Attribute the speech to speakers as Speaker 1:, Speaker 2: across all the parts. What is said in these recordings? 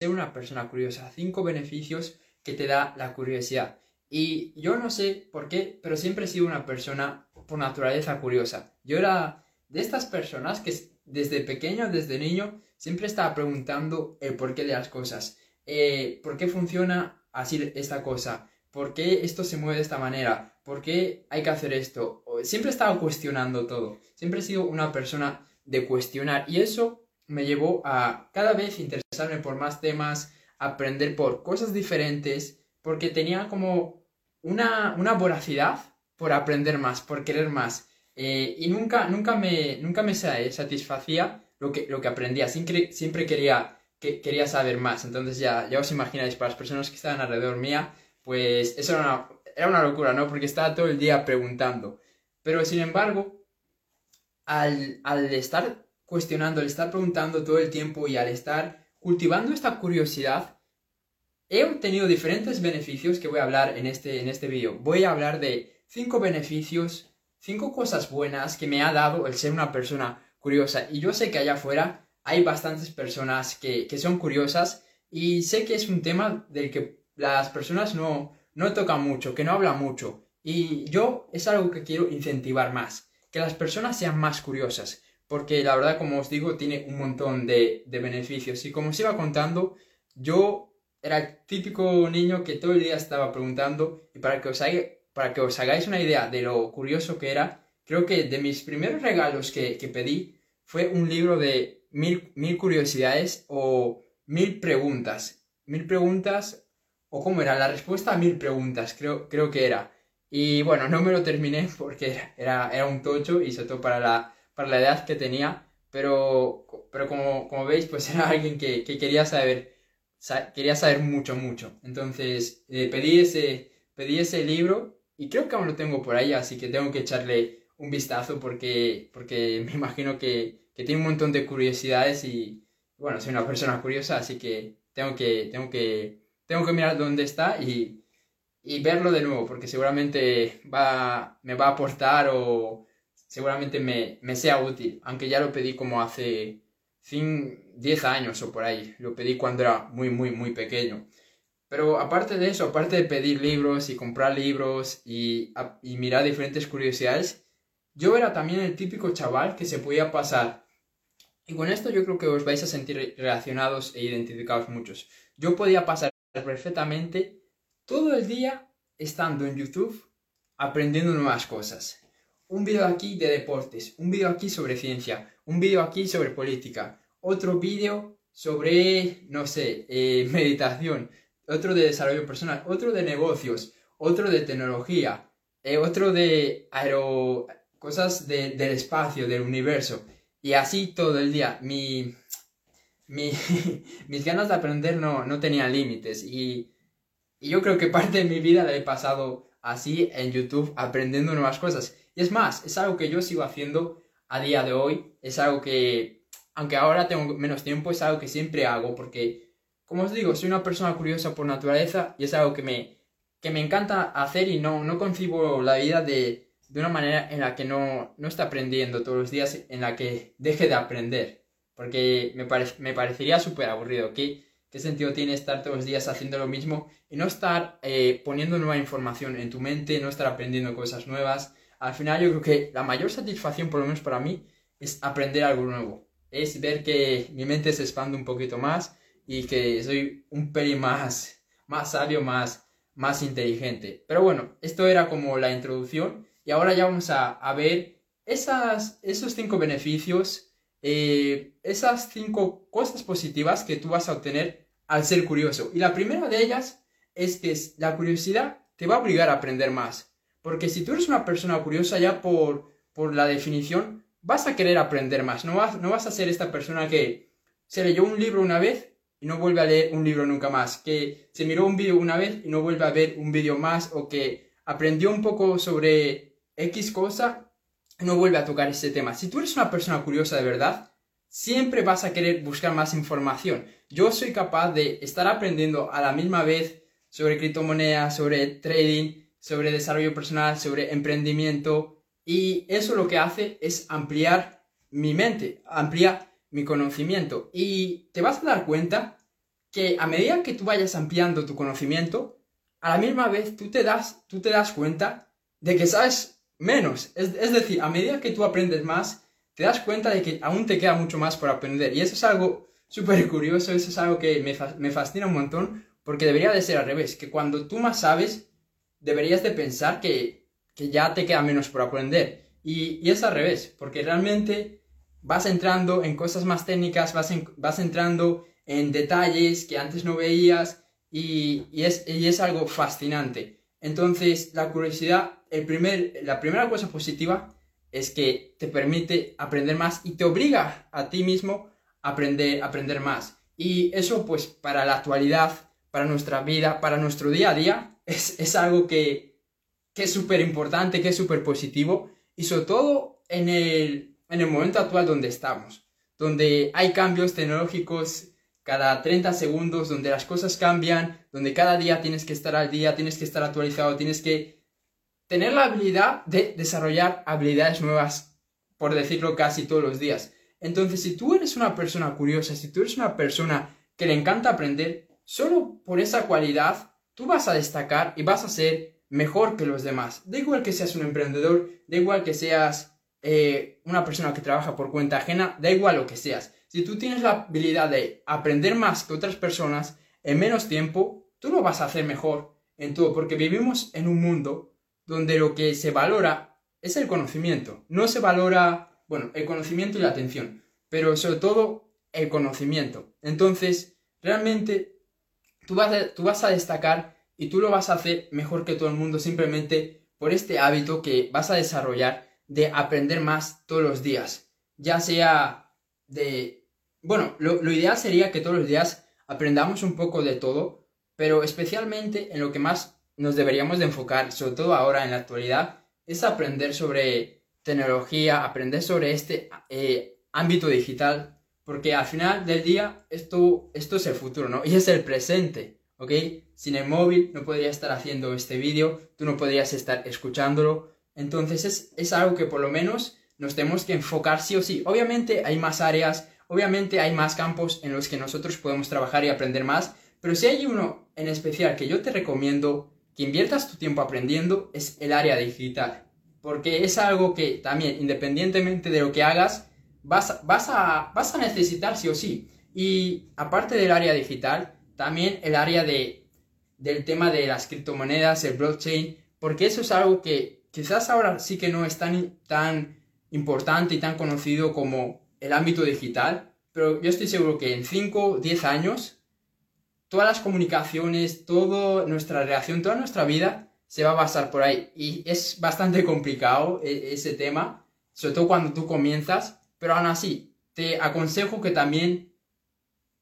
Speaker 1: ser una persona curiosa, cinco beneficios que te da la curiosidad. Y yo no sé por qué, pero siempre he sido una persona por naturaleza curiosa. Yo era de estas personas que desde pequeño, desde niño, siempre estaba preguntando el porqué de las cosas. Eh, ¿Por qué funciona así esta cosa? ¿Por qué esto se mueve de esta manera? ¿Por qué hay que hacer esto? Siempre he estado cuestionando todo. Siempre he sido una persona de cuestionar. Y eso me llevó a cada vez interesarme por más temas, aprender por cosas diferentes, porque tenía como una, una voracidad por aprender más, por querer más. Eh, y nunca, nunca, me, nunca me satisfacía lo que, lo que aprendía, siempre, quería, que, quería saber más. Entonces ya, ya os imagináis, para las personas que estaban alrededor mía, pues eso era una, era una locura, ¿no? Porque estaba todo el día preguntando. Pero sin embargo, al, al estar cuestionando, al estar preguntando todo el tiempo y al estar cultivando esta curiosidad, he obtenido diferentes beneficios que voy a hablar en este, en este vídeo. Voy a hablar de cinco beneficios, cinco cosas buenas que me ha dado el ser una persona curiosa. Y yo sé que allá afuera hay bastantes personas que, que son curiosas y sé que es un tema del que las personas no, no tocan mucho, que no hablan mucho. Y yo es algo que quiero incentivar más, que las personas sean más curiosas porque la verdad, como os digo, tiene un montón de, beneficios. Y como os iba contando, yo era el típico niño que todo el día estaba preguntando, y para que os, para que os hagáis una idea de lo curioso que era, creo que de mis primeros regalos que, pedí fue un libro de mil, mil curiosidades o mil preguntas. Mil preguntas, o cómo era, la respuesta a mil preguntas, creo, creo que era. Y bueno, no me lo terminé porque era, era un tocho y sobre todo para la, para la edad que tenía, pero, pero como, como veis, pues era alguien que, que quería saber, quería saber mucho, mucho. Entonces eh, pedí, ese, pedí ese libro y creo que aún lo tengo por ahí, así que tengo que echarle un vistazo porque, porque me imagino que, que tiene un montón de curiosidades y, bueno, soy una persona curiosa, así que tengo que, tengo que, tengo que mirar dónde está y, y verlo de nuevo, porque seguramente va, me va a aportar o, seguramente me, sea útil, aunque ya lo pedí como hace 10 años o por ahí, lo pedí cuando era muy, muy, muy pequeño. Pero aparte de eso, aparte de pedir libros y comprar libros y, y mirar diferentes curiosidades, yo era también el típico chaval que se podía pasar. Y con esto yo creo que os vais a sentir relacionados e identificados muchos. Yo podía pasar perfectamente todo el día estando en YouTube aprendiendo nuevas cosas un vídeo aquí de deportes, un vídeo aquí sobre ciencia, un vídeo aquí sobre política, otro vídeo sobre, no sé, eh, meditación, otro de desarrollo personal, otro de negocios, otro de tecnología, eh, otro de aero... cosas del espacio, del universo. Y así todo el día. Mi, mi, mis ganas de aprender no, no tenían límites. Y, y yo creo que parte de mi vida la he pasado así en YouTube aprendiendo nuevas cosas. Y es más, es algo que yo sigo haciendo a día de hoy, es algo que, aunque ahora tengo menos tiempo, es algo que siempre hago porque, como os digo, soy una persona curiosa por naturaleza y es algo que me, que me encanta hacer y no, no concibo la vida de, de una manera en la que no, no esté aprendiendo todos los días, en la que deje de aprender. Porque me, me parecería súper aburrido. ¿Qué, ¿Qué sentido tiene estar todos los días haciendo lo mismo y no estar eh, poniendo nueva información en tu mente, no estar aprendiendo cosas nuevas? Al final yo creo que la mayor satisfacción, por lo menos para mí, es aprender algo nuevo. Es ver que mi mente se expande un poquito más y que soy un pelín más, más sabio, más, más inteligente. Pero bueno, esto era como la introducción y ahora ya vamos a, ver esos cinco beneficios, eh, esas cinco cosas positivas que tú vas a obtener al ser curioso. Y la primera de ellas es que la curiosidad te va a obligar a aprender más. Porque si tú eres una persona curiosa ya por, por la definición, vas a querer aprender más. No vas, no vas a ser esta persona que se leyó un libro una vez y no vuelve a leer un libro nunca más. Que se miró un vídeo una vez y no vuelve a ver un vídeo más. O que aprendió un poco sobre X cosa y no vuelve a tocar ese tema. Si tú eres una persona curiosa de verdad, siempre vas a querer buscar más información. Yo soy capaz de estar aprendiendo a la misma vez sobre criptomonedas, sobre trading, sobre desarrollo personal, sobre emprendimiento y eso lo que hace es ampliar mi mente, ampliar mi conocimiento y te vas a dar cuenta que a medida que tú vayas ampliando tu conocimiento, a la misma vez tú te das, tú te das cuenta de que sabes menos. Es, es decir, a medida que tú aprendes más, te das cuenta de que aún te queda mucho más por aprender. Y eso es algo súper curioso, eso es algo que me, me fascina un montón, porque debería de ser al revés, que cuando tú más sabes, deberías de pensar que, que ya te queda menos por aprender. Y, y, es al revés, porque realmente vas entrando en cosas más técnicas, vas, vas entrando en detalles que antes no veías y, y, es, y es algo fascinante. Entonces, la curiosidad, el primer, la primera cosa positiva es que te permite aprender más y te obliga a ti mismo a aprender, aprender más. Y eso, pues, para la actualidad, para nuestra vida, para nuestro día a día, es, es algo que, que es súper importante, que es súper positivo y sobre todo en el, en el momento actual donde estamos, donde hay cambios tecnológicos cada 30 segundos, donde las cosas cambian, donde cada día tienes que estar al día, tienes que estar actualizado, tienes que tener la habilidad de desarrollar habilidades nuevas, por decirlo casi todos los días. Entonces, si tú eres una persona curiosa, si tú eres una persona que le encanta aprender, solo por esa cualidad, tú vas a destacar y vas a ser mejor que los demás. Da igual que seas un emprendedor, da igual que seas eh, una persona que trabaja por cuenta ajena, da igual lo que seas. Si tú tienes la habilidad de aprender más que otras personas en menos tiempo, tú lo vas a hacer mejor en todo, porque vivimos en un mundo donde lo que se valora es el conocimiento. No se valora, bueno, el conocimiento y la atención, pero sobre todo el conocimiento. Entonces, realmente tú vas, a, destacar y tú lo vas a hacer mejor que todo el mundo simplemente por este hábito que vas a desarrollar de aprender más todos los días. Ya sea de... Bueno, lo, lo ideal sería que todos los días aprendamos un poco de todo, pero especialmente en lo que más nos deberíamos de enfocar, sobre todo ahora en la actualidad, es aprender sobre tecnología, aprender sobre este eh, ámbito digital, porque al final del día esto, esto es el futuro, ¿no? Y es el presente, ¿ok? Sin el móvil no podría estar haciendo este vídeo, tú no podrías estar escuchándolo, entonces es, es algo que por lo menos nos tenemos que enfocar sí o sí. Obviamente hay más áreas, obviamente hay más campos en los que nosotros podemos trabajar y aprender más, pero si hay uno en especial que yo te recomiendo que inviertas tu tiempo aprendiendo es el área digital. Porque es algo que también, independientemente de lo que hagas, vas, vas, a, vas a necesitar sí o sí. Y aparte del área digital, también el área de, del tema de las criptomonedas, el blockchain, porque eso es algo que quizás ahora sí que no es tan, tan importante y tan conocido como el ámbito digital, pero yo estoy seguro que en 5 o 10 años todas las comunicaciones, toda nuestra relación, toda nuestra vida se va a basar por ahí. Y es bastante complicado e, ese tema, sobre todo cuando tú comienzas, pero aún así, te aconsejo que también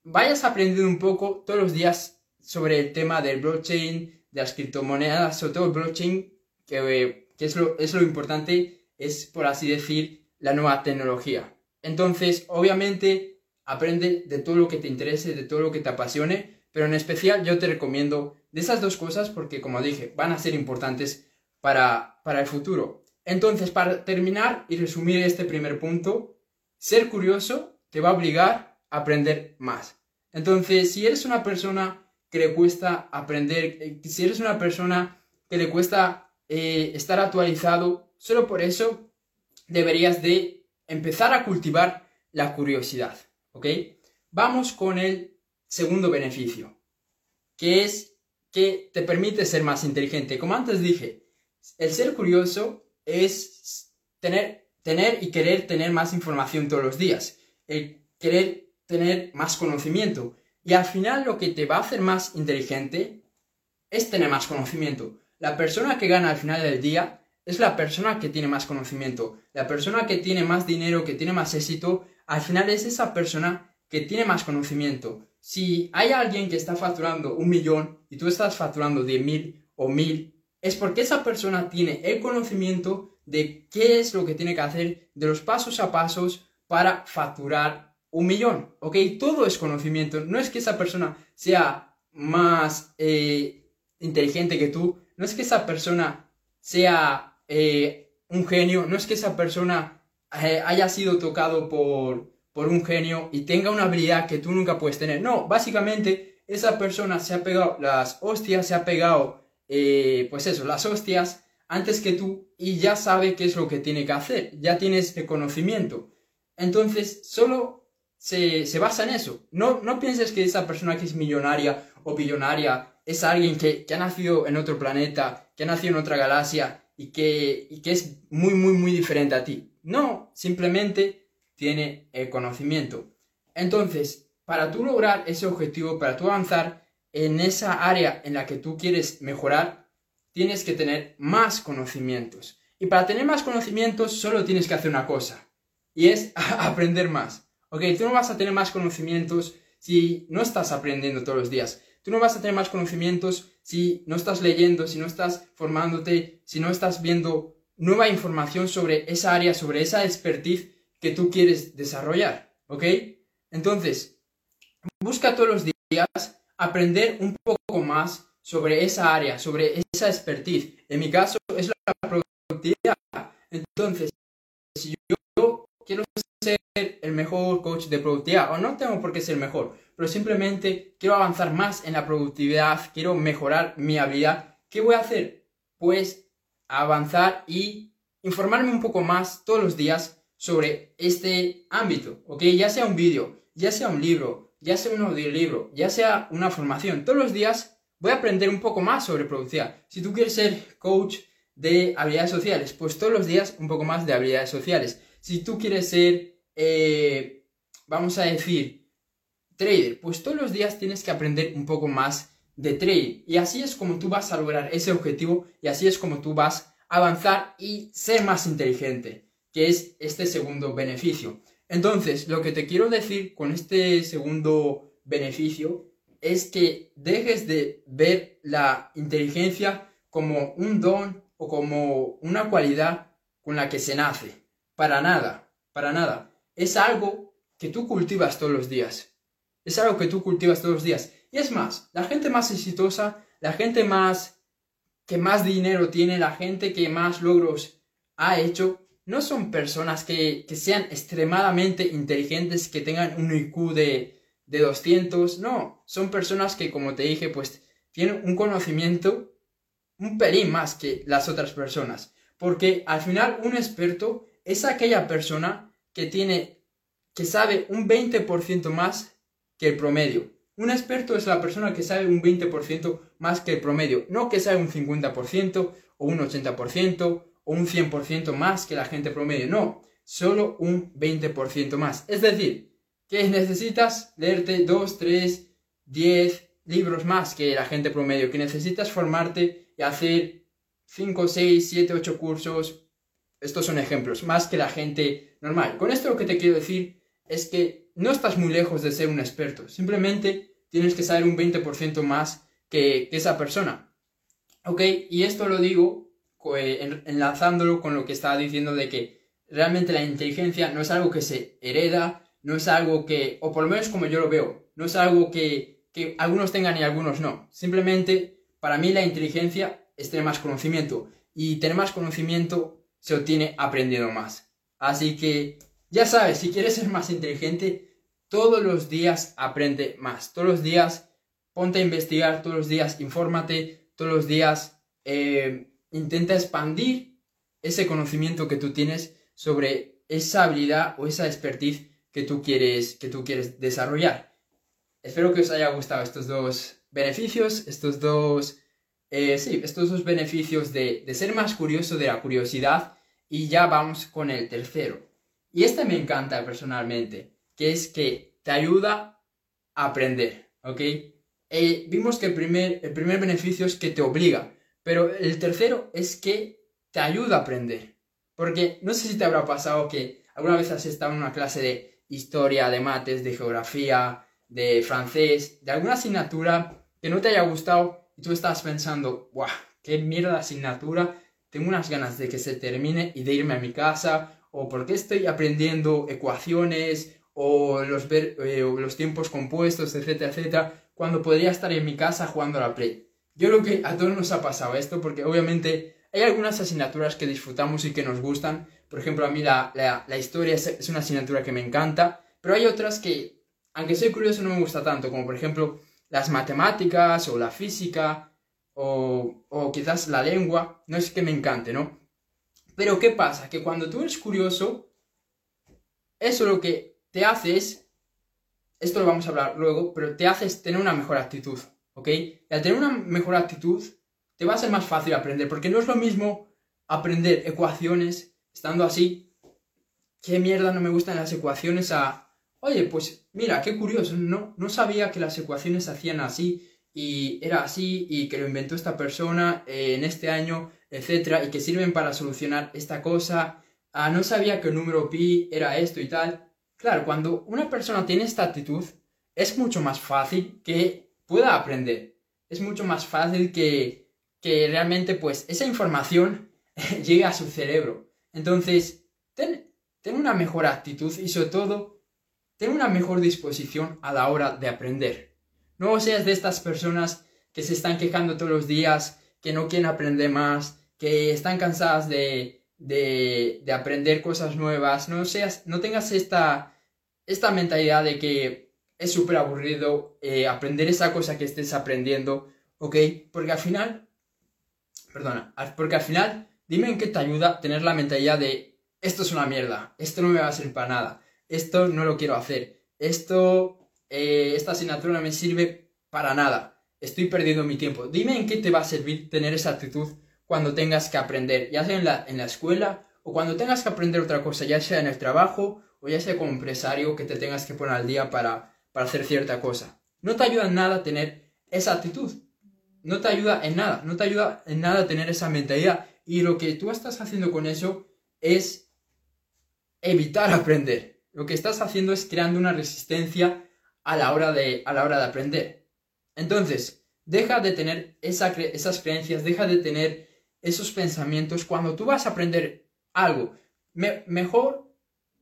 Speaker 1: vayas aprendiendo un poco todos los días sobre el tema del blockchain, de las criptomonedas, sobre todo el blockchain, que, que es, lo, es lo importante, es por así decir, la nueva tecnología. Entonces, obviamente, aprende de todo lo que te interese, de todo lo que te apasione, pero en especial yo te recomiendo de esas dos cosas porque, como dije, van a ser importantes para, para el futuro. Entonces, para terminar y resumir este primer punto, ser curioso te va a obligar a aprender más. Entonces, si eres una persona que le cuesta aprender, eh, si eres una persona que le cuesta eh, estar actualizado, solo por eso deberías de empezar a cultivar la curiosidad, ¿ok? Vamos con el segundo beneficio, que es que te permite ser más inteligente. Como antes dije, el ser curioso es tener, tener y querer tener más información todos los días, el querer tener más conocimiento. Y al final lo que te va a hacer más inteligente es tener más conocimiento. La persona que gana al final del día es la persona que tiene más conocimiento. La persona que tiene más dinero, que tiene más éxito, al final es esa persona que tiene más conocimiento si hay alguien que está facturando un millón y tú estás facturando diez mil o mil, es porque esa persona tiene el conocimiento de qué es lo que tiene que hacer, de los pasos a pasos para facturar un millón, ¿ok? Todo es conocimiento, no es que esa persona sea más eh, inteligente que tú, no es que esa persona sea eh, un genio, no es que esa persona eh, haya sido tocado por, por un genio y tenga una habilidad que tú nunca puedes tener. No, básicamente esa persona se ha pegado las hostias, se ha pegado, pues eso, las hostias antes que tú y ya sabe qué es lo que tiene que hacer, ya tienes el conocimiento. Entonces, solo se, basa en eso. No, no pienses que esa persona que es millonaria o billonaria es alguien que, que, ha nacido en otro planeta, que ha nacido en otra galaxia y que, y que es muy, muy, muy diferente a ti. No, simplemente tiene el conocimiento. Entonces, para tú lograr ese objetivo, para tú avanzar en esa área en la que tú quieres mejorar, tienes que tener más conocimientos. Y para tener más conocimientos solo tienes que hacer una cosa, y es aprender más. Ok, tú no vas a tener más conocimientos si no estás aprendiendo todos los días. Tú no vas a tener más conocimientos si no estás leyendo, si no estás formándote, si no estás viendo nueva información sobre esa área, sobre esa expertise que tú quieres desarrollar. ¿Ok? Entonces, busca todos los días aprender un poco más sobre esa área, sobre esa expertise. En mi caso es la productividad. Entonces, si yo quiero ser el mejor coach de productividad, o no tengo por qué ser mejor, pero simplemente quiero avanzar más en la productividad, quiero mejorar mi habilidad, ¿qué voy a hacer? Pues avanzar y informarme un poco más todos los días sobre este ámbito, ¿ok? Ya sea un vídeo, ya sea un libro, ya sea un audiolibro, ya sea una formación, todos los días voy a aprender un poco más sobre productividad. Si tú quieres ser coach de habilidades sociales, pues todos los días un poco más de habilidades sociales. Si tú quieres ser, eh, vamos a decir, trader, pues todos los días tienes que aprender un poco más de trading. Y así es como tú vas a lograr ese objetivo y así es como tú vas a avanzar y ser más inteligente, que es este segundo beneficio. Entonces, lo que te quiero decir con este segundo beneficio es que dejes de ver la inteligencia como un don o como una cualidad con la que se nace. Para nada, para nada. Es algo que tú cultivas todos los días. Es algo que tú cultivas todos los días. Y es más, la gente más exitosa, la gente más que más dinero tiene, la gente que más logros ha hecho, no son personas que, sean extremadamente inteligentes, que tengan un IQ de, de 200, no, son personas que, como te dije, pues tienen un conocimiento un pelín más que las otras personas. Porque al final un experto es aquella persona que tiene, que sabe un 20% más que el promedio. Un experto es la persona que sabe un 20% más que el promedio, no que sabe un 50% o un 80% o un 100% más que la gente promedio, no, solo un 20% más. Es decir, que necesitas leerte 2, 3, 10 libros más que la gente promedio, que necesitas formarte y hacer 5, 6, 7, 8 cursos. Estos son ejemplos, más que la gente normal. Con esto lo que te quiero decir es que no estás muy lejos de ser un experto, simplemente tienes que saber un 20% más que, esa persona. ¿Ok? Y esto lo digo enlazándolo con lo que estaba diciendo de que realmente la inteligencia no es algo que se hereda, no es algo que, o por lo menos como yo lo veo, no es algo que, que algunos tengan y algunos no. Simplemente, para mí la inteligencia es tener más conocimiento y tener más conocimiento se obtiene aprendiendo más. Así que, ya sabes, si quieres ser más inteligente, todos los días aprende más. Todos los días ponte a investigar, todos los días infórmate, todos los días eh, intenta expandir ese conocimiento que tú tienes sobre esa habilidad o esa expertise que tú quieres, que tú quieres desarrollar. Espero que os haya gustado estos dos beneficios, estos dos, eh, sí, estos dos beneficios de, de ser más curioso, de la curiosidad, y ya vamos con el tercero. Y este me encanta personalmente, que es que te ayuda a aprender, ¿ok? Eh, vimos que el primer, el primer beneficio es que te obliga. Pero el tercero es que te ayuda a aprender. Porque no sé si te habrá pasado que alguna vez has estado en una clase de historia, de mates, de geografía, de francés, de alguna asignatura que no te haya gustado y tú estás pensando, ¡guau! ¡Qué mierda asignatura! Tengo unas ganas de que se termine y de irme a mi casa. O porque estoy aprendiendo ecuaciones o los, eh, o los tiempos compuestos, etcétera, etcétera, cuando podría estar en mi casa jugando a la Play. Yo creo que a todos nos ha pasado esto porque obviamente hay algunas asignaturas que disfrutamos y que nos gustan. Por ejemplo, a mí la, la, historia es, una asignatura que me encanta, pero hay otras que, aunque soy curioso, no me gusta tanto, como por ejemplo las matemáticas o la física o, o quizás la lengua, no es que me encante, ¿no? Pero ¿qué pasa? Que cuando tú eres curioso, eso lo que te hace es, esto lo vamos a hablar luego, pero te hace tener una mejor actitud, ¿ok? Y al tener una mejor actitud, te va a ser más fácil aprender, porque no es lo mismo aprender ecuaciones estando así, qué mierda no me gustan las ecuaciones a, oye, pues mira, qué curioso, no, no sabía que las ecuaciones se hacían así y era así y que lo inventó esta persona eh, en este año, etcétera, y que sirven para solucionar esta cosa, ah, no sabía que el número pi era esto y tal. Claro, cuando una persona tiene esta actitud, es mucho más fácil que pueda aprender. Es mucho más fácil que, que realmente pues esa información llegue a su cerebro. Entonces, ten, ten una mejor actitud y sobre todo, ten una mejor disposición a la hora de aprender. No seas de estas personas que se están quejando todos los días, que no quieren aprender más, que están cansadas de, de, de aprender cosas nuevas. No seas, no tengas esta, esta mentalidad de que es súper aburrido eh, aprender esa cosa que estés aprendiendo, ¿ok? Porque al final, perdona, porque al final, dime en qué te ayuda tener la mentalidad de esto es una mierda, esto no me va a servir para nada, esto no lo quiero hacer, esto eh, esta asignatura no me sirve para nada, estoy perdiendo mi tiempo. Dime en qué te va a servir tener esa actitud cuando tengas que aprender, ya sea en la, en la escuela o cuando tengas que aprender otra cosa, ya sea en el trabajo o ya sea como empresario que te tengas que poner al día para, para hacer cierta cosa. No te ayuda en nada tener esa actitud. No te ayuda en nada, no te ayuda en nada tener esa mentalidad. Y lo que tú estás haciendo con eso es evitar aprender. Lo que estás haciendo es creando una resistencia a la hora de, a la hora de aprender. Entonces, deja de tener esas creencias, deja de tener esos pensamientos cuando tú vas a aprender algo. mejor,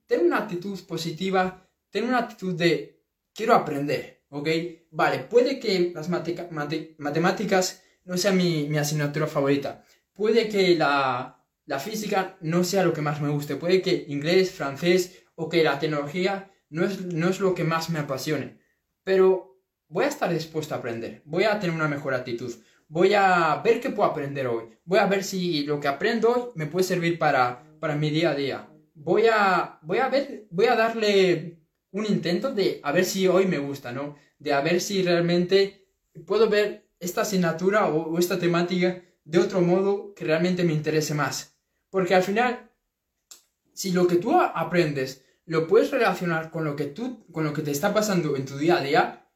Speaker 1: ten una actitud positiva, ten una actitud de quiero aprender, ¿ok? Vale, puede que las matemáticas no sea mi, mi, asignatura favorita, puede que la, la física no sea lo que más me guste, puede que inglés, francés o que la tecnología no es, lo que más me apasione, pero voy a estar dispuesto a aprender, voy a tener una mejor actitud, voy a ver qué puedo aprender hoy, voy a ver si lo que aprendo hoy me puede servir para, para mi día a día, voy a, voy a ver, voy a darle un intento de a ver si hoy me gusta, ¿no? De a ver si realmente puedo ver esta asignatura o, o esta temática de otro modo que realmente me interese más. Porque al final, si lo que tú aprendes lo puedes relacionar con lo que tú, con lo que te está pasando en tu día a día,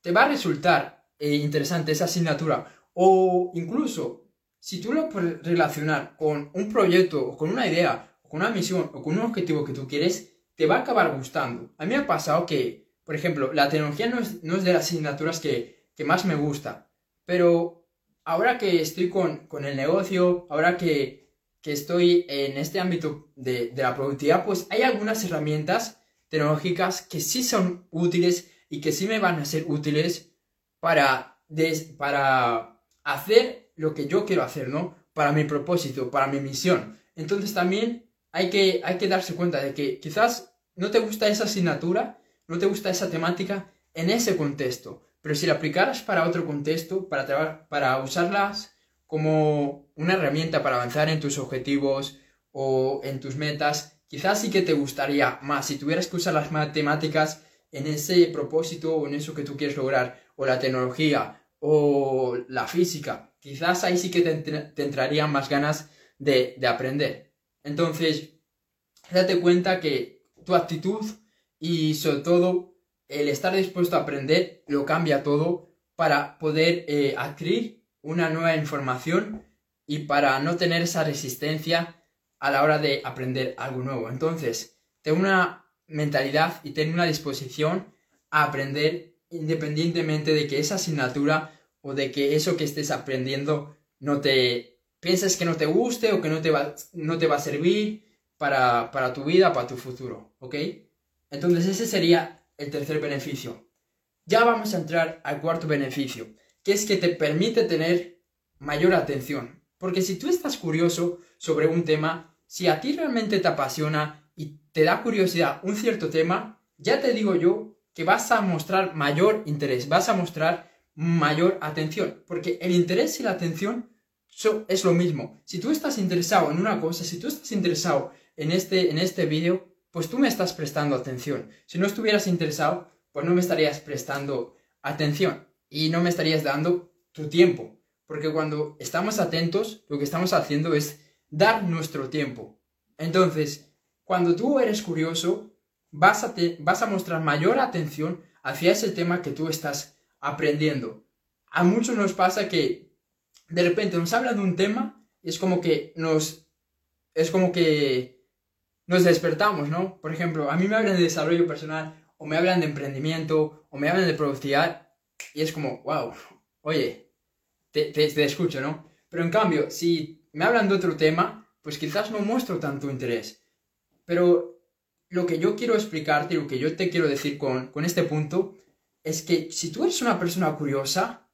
Speaker 1: te va a resultar eh, interesante esa asignatura. O incluso, si tú lo puedes relacionar con un proyecto, o con una idea, o con una misión, o con un objetivo que tú quieres, te va a acabar gustando. A mí me ha pasado que, por ejemplo, la tecnología no es, no es de las asignaturas que, que, más me gusta, pero ahora que estoy con, con el negocio, ahora que que estoy en este ámbito de, la productividad, pues hay algunas herramientas tecnológicas que sí son útiles y que sí me van a ser útiles para, para hacer lo que yo quiero hacer, ¿no? Para mi propósito, para mi misión. Entonces también hay que, hay que darse cuenta de que quizás no te gusta esa asignatura, no te gusta esa temática en ese contexto, pero si la aplicaras para otro contexto, para, para usarlas como una herramienta para avanzar en tus objetivos o en tus metas, quizás sí que te gustaría más si tuvieras que usar las matemáticas en ese propósito o en eso que tú quieres lograr, o la tecnología o la física, quizás ahí sí que te, entrarían más ganas de, de aprender. Entonces, date cuenta que tu actitud y sobre todo el estar dispuesto a aprender lo cambia todo para poder eh, adquirir una nueva información y para no tener esa resistencia a la hora de aprender algo nuevo. Entonces, ten una mentalidad y ten una disposición a aprender independientemente de que esa asignatura o de que eso que estés aprendiendo no te pienses que no te guste o que no te va, no te va a servir para, para tu vida, para tu futuro, ¿ok? Entonces ese sería el tercer beneficio. Ya vamos a entrar al cuarto beneficio que es que te permite tener mayor atención. Porque si tú estás curioso sobre un tema, si a ti realmente te apasiona y te da curiosidad un cierto tema, ya te digo yo que vas a mostrar mayor interés, vas a mostrar mayor atención, porque el interés y la atención es lo mismo. Si tú estás interesado en una cosa, si tú estás interesado en este, en este vídeo, pues tú me estás prestando atención. Si no estuvieras interesado, pues no me estarías prestando atención y no me estarías dando tu tiempo. Porque cuando estamos atentos, lo que estamos haciendo es dar nuestro tiempo. Entonces, cuando tú eres curioso, vas a, vas a mostrar mayor atención hacia ese tema que tú estás aprendiendo. A muchos nos pasa que de repente nos hablan de un tema y es como que nos... Es como que nos despertamos, ¿no? Por ejemplo, a mí me hablan de desarrollo personal o me hablan de emprendimiento o me hablan de productividad y es como, wow, oye, te, te, escucho, ¿no? Pero en cambio, si me hablan de otro tema, pues quizás no muestro tanto interés. Pero lo que yo quiero explicarte, lo que yo te quiero decir con, con este punto, es que si tú eres una persona curiosa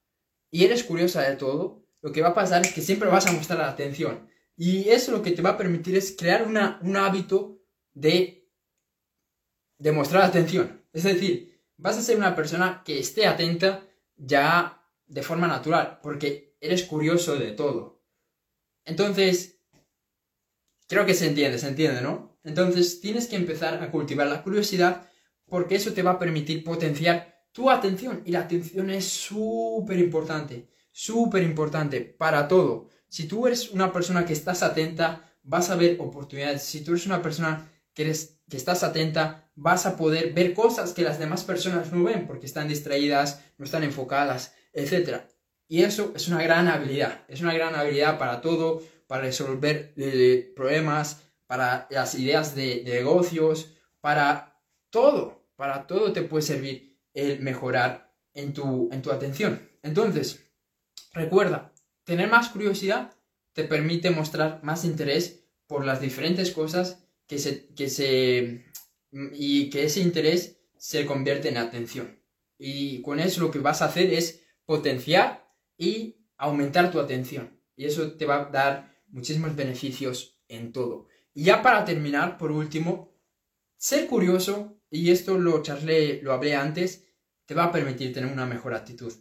Speaker 1: y eres curiosa de todo, lo que va a pasar es que siempre vas a mostrar la atención. Y eso lo que te va a permitir es crear una, un hábito de, de mostrar atención. Es decir, vas a ser una persona que esté atenta ya de forma natural, porque eres curioso de todo. Entonces, creo que se entiende, se entiende, ¿no? Entonces, tienes que empezar a cultivar la curiosidad porque eso te va a permitir potenciar tu atención. Y la atención es súper importante, súper importante para todo. Si tú eres una persona que estás atenta, vas a ver oportunidades. Si tú eres una persona que, que estás atenta, vas a poder ver cosas que las demás personas no ven porque están distraídas, no están enfocadas, etc. Y eso es una gran habilidad. Es una gran habilidad para todo, para resolver eh, problemas, para las ideas de, de negocios, para todo. Para todo te puede servir el mejorar en tu, en tu atención. Entonces, recuerda, Tener más curiosidad te permite mostrar más interés por las diferentes cosas que se, que se y que ese interés se convierte en atención. Y con eso lo que vas a hacer es potenciar y aumentar tu atención. Y eso te va a dar muchísimos beneficios en todo. Y ya para terminar, por último, ser curioso, y esto lo charlé, lo hablé antes, te va a permitir tener una mejor actitud.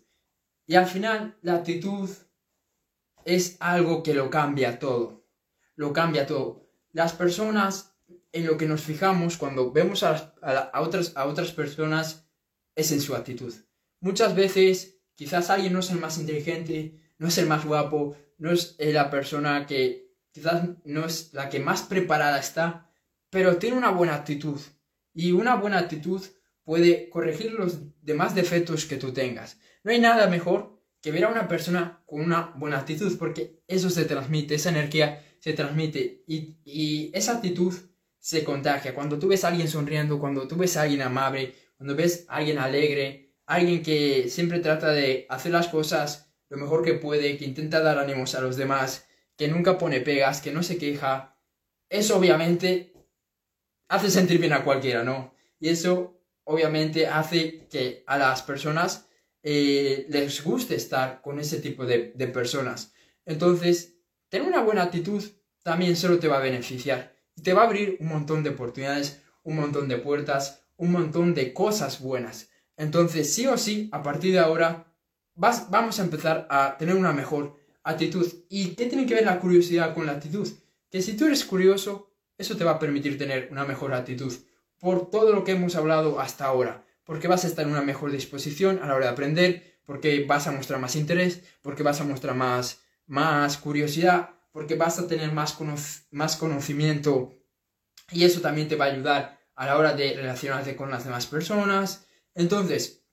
Speaker 1: Y al final, la actitud es algo que lo cambia todo. Lo cambia todo. Las personas en lo que nos fijamos cuando vemos a, otras, a otras personas es en su actitud. Muchas veces quizás alguien no es el más inteligente, no es el más guapo, no es la persona que quizás no es la que más preparada está, pero tiene una buena actitud. Y una buena actitud puede corregir los demás defectos que tú tengas. No hay nada mejor que ver a una persona con una buena actitud, porque eso se transmite, esa energía se transmite y, esa actitud se contagia. Cuando tú ves a alguien sonriendo, cuando tú ves a alguien amable, cuando ves a alguien alegre, alguien que siempre trata de hacer las cosas lo mejor que puede, que intenta dar ánimos a los demás, que nunca pone pegas, que no se queja, eso obviamente hace sentir bien a cualquiera, ¿no? Y eso obviamente hace que a las personas eh, les guste estar con ese tipo de, personas. Entonces, tener una buena actitud también solo te va a beneficiar te va a abrir un montón de oportunidades, un montón de puertas, un montón de cosas buenas. Entonces, sí o sí, a partir de ahora, vas, vamos a empezar a tener una mejor actitud. ¿Y qué tiene que ver la curiosidad con la actitud? Que si tú eres curioso, eso te va a permitir tener una mejor actitud por todo lo que hemos hablado hasta ahora porque vas a estar en una mejor disposición a la hora de aprender, porque vas a mostrar más interés, porque vas a mostrar más, más curiosidad, porque vas a tener más, más conocimiento y eso también te va a ayudar a la hora de relacionarte con las demás personas. Entonces,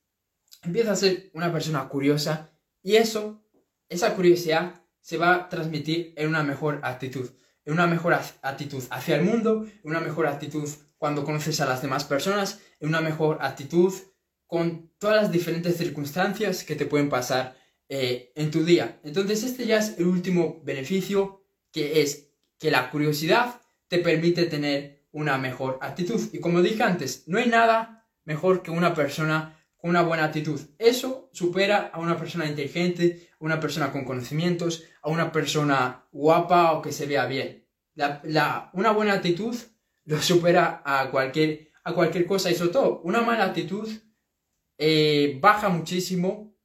Speaker 1: empieza a ser una persona curiosa y eso, esa curiosidad se va a transmitir en una mejor actitud, en una mejor actitud hacia el mundo, en una mejor actitud cuando conoces a las demás personas, en una mejor actitud, con todas las diferentes circunstancias que te pueden pasar eh, en tu día. Entonces este ya es el último beneficio, que es que la curiosidad te permite tener una mejor actitud. Y como dije antes, no hay nada mejor que una persona con una buena actitud. Eso supera a una persona inteligente, a una persona con conocimientos, a una persona guapa o que se vea bien. La, una buena actitud lo supera a cualquier, a cualquier cosa y sobre todo una mala actitud eh, baja muchísimo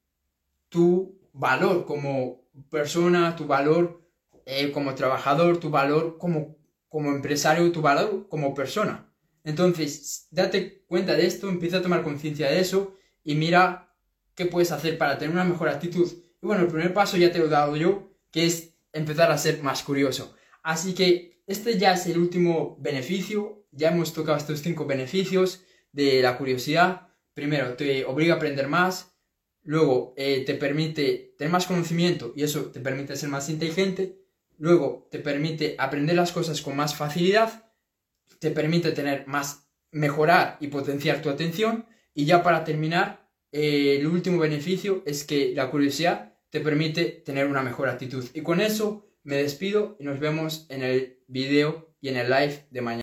Speaker 1: tu valor como persona, tu valor eh, como trabajador, tu valor como, como empresario, tu valor como persona. Entonces, date cuenta de esto, empieza a tomar conciencia de eso y mira qué puedes hacer para tener una mejor actitud. Y bueno, el primer paso ya te lo he dado yo, que es empezar a ser más curioso. Así que este ya es el último beneficio. Ya hemos tocado estos cinco beneficios de la curiosidad. Primero, te obliga a aprender más. Luego, eh, te permite tener más conocimiento y eso te permite ser más inteligente. Luego, te permite aprender las cosas con más facilidad. Te permite tener más, mejorar y potenciar tu atención. Y ya para terminar, eh, el último beneficio es que la curiosidad te permite tener una mejor actitud. Y con eso me despido y nos vemos en el video y en el live de mañana.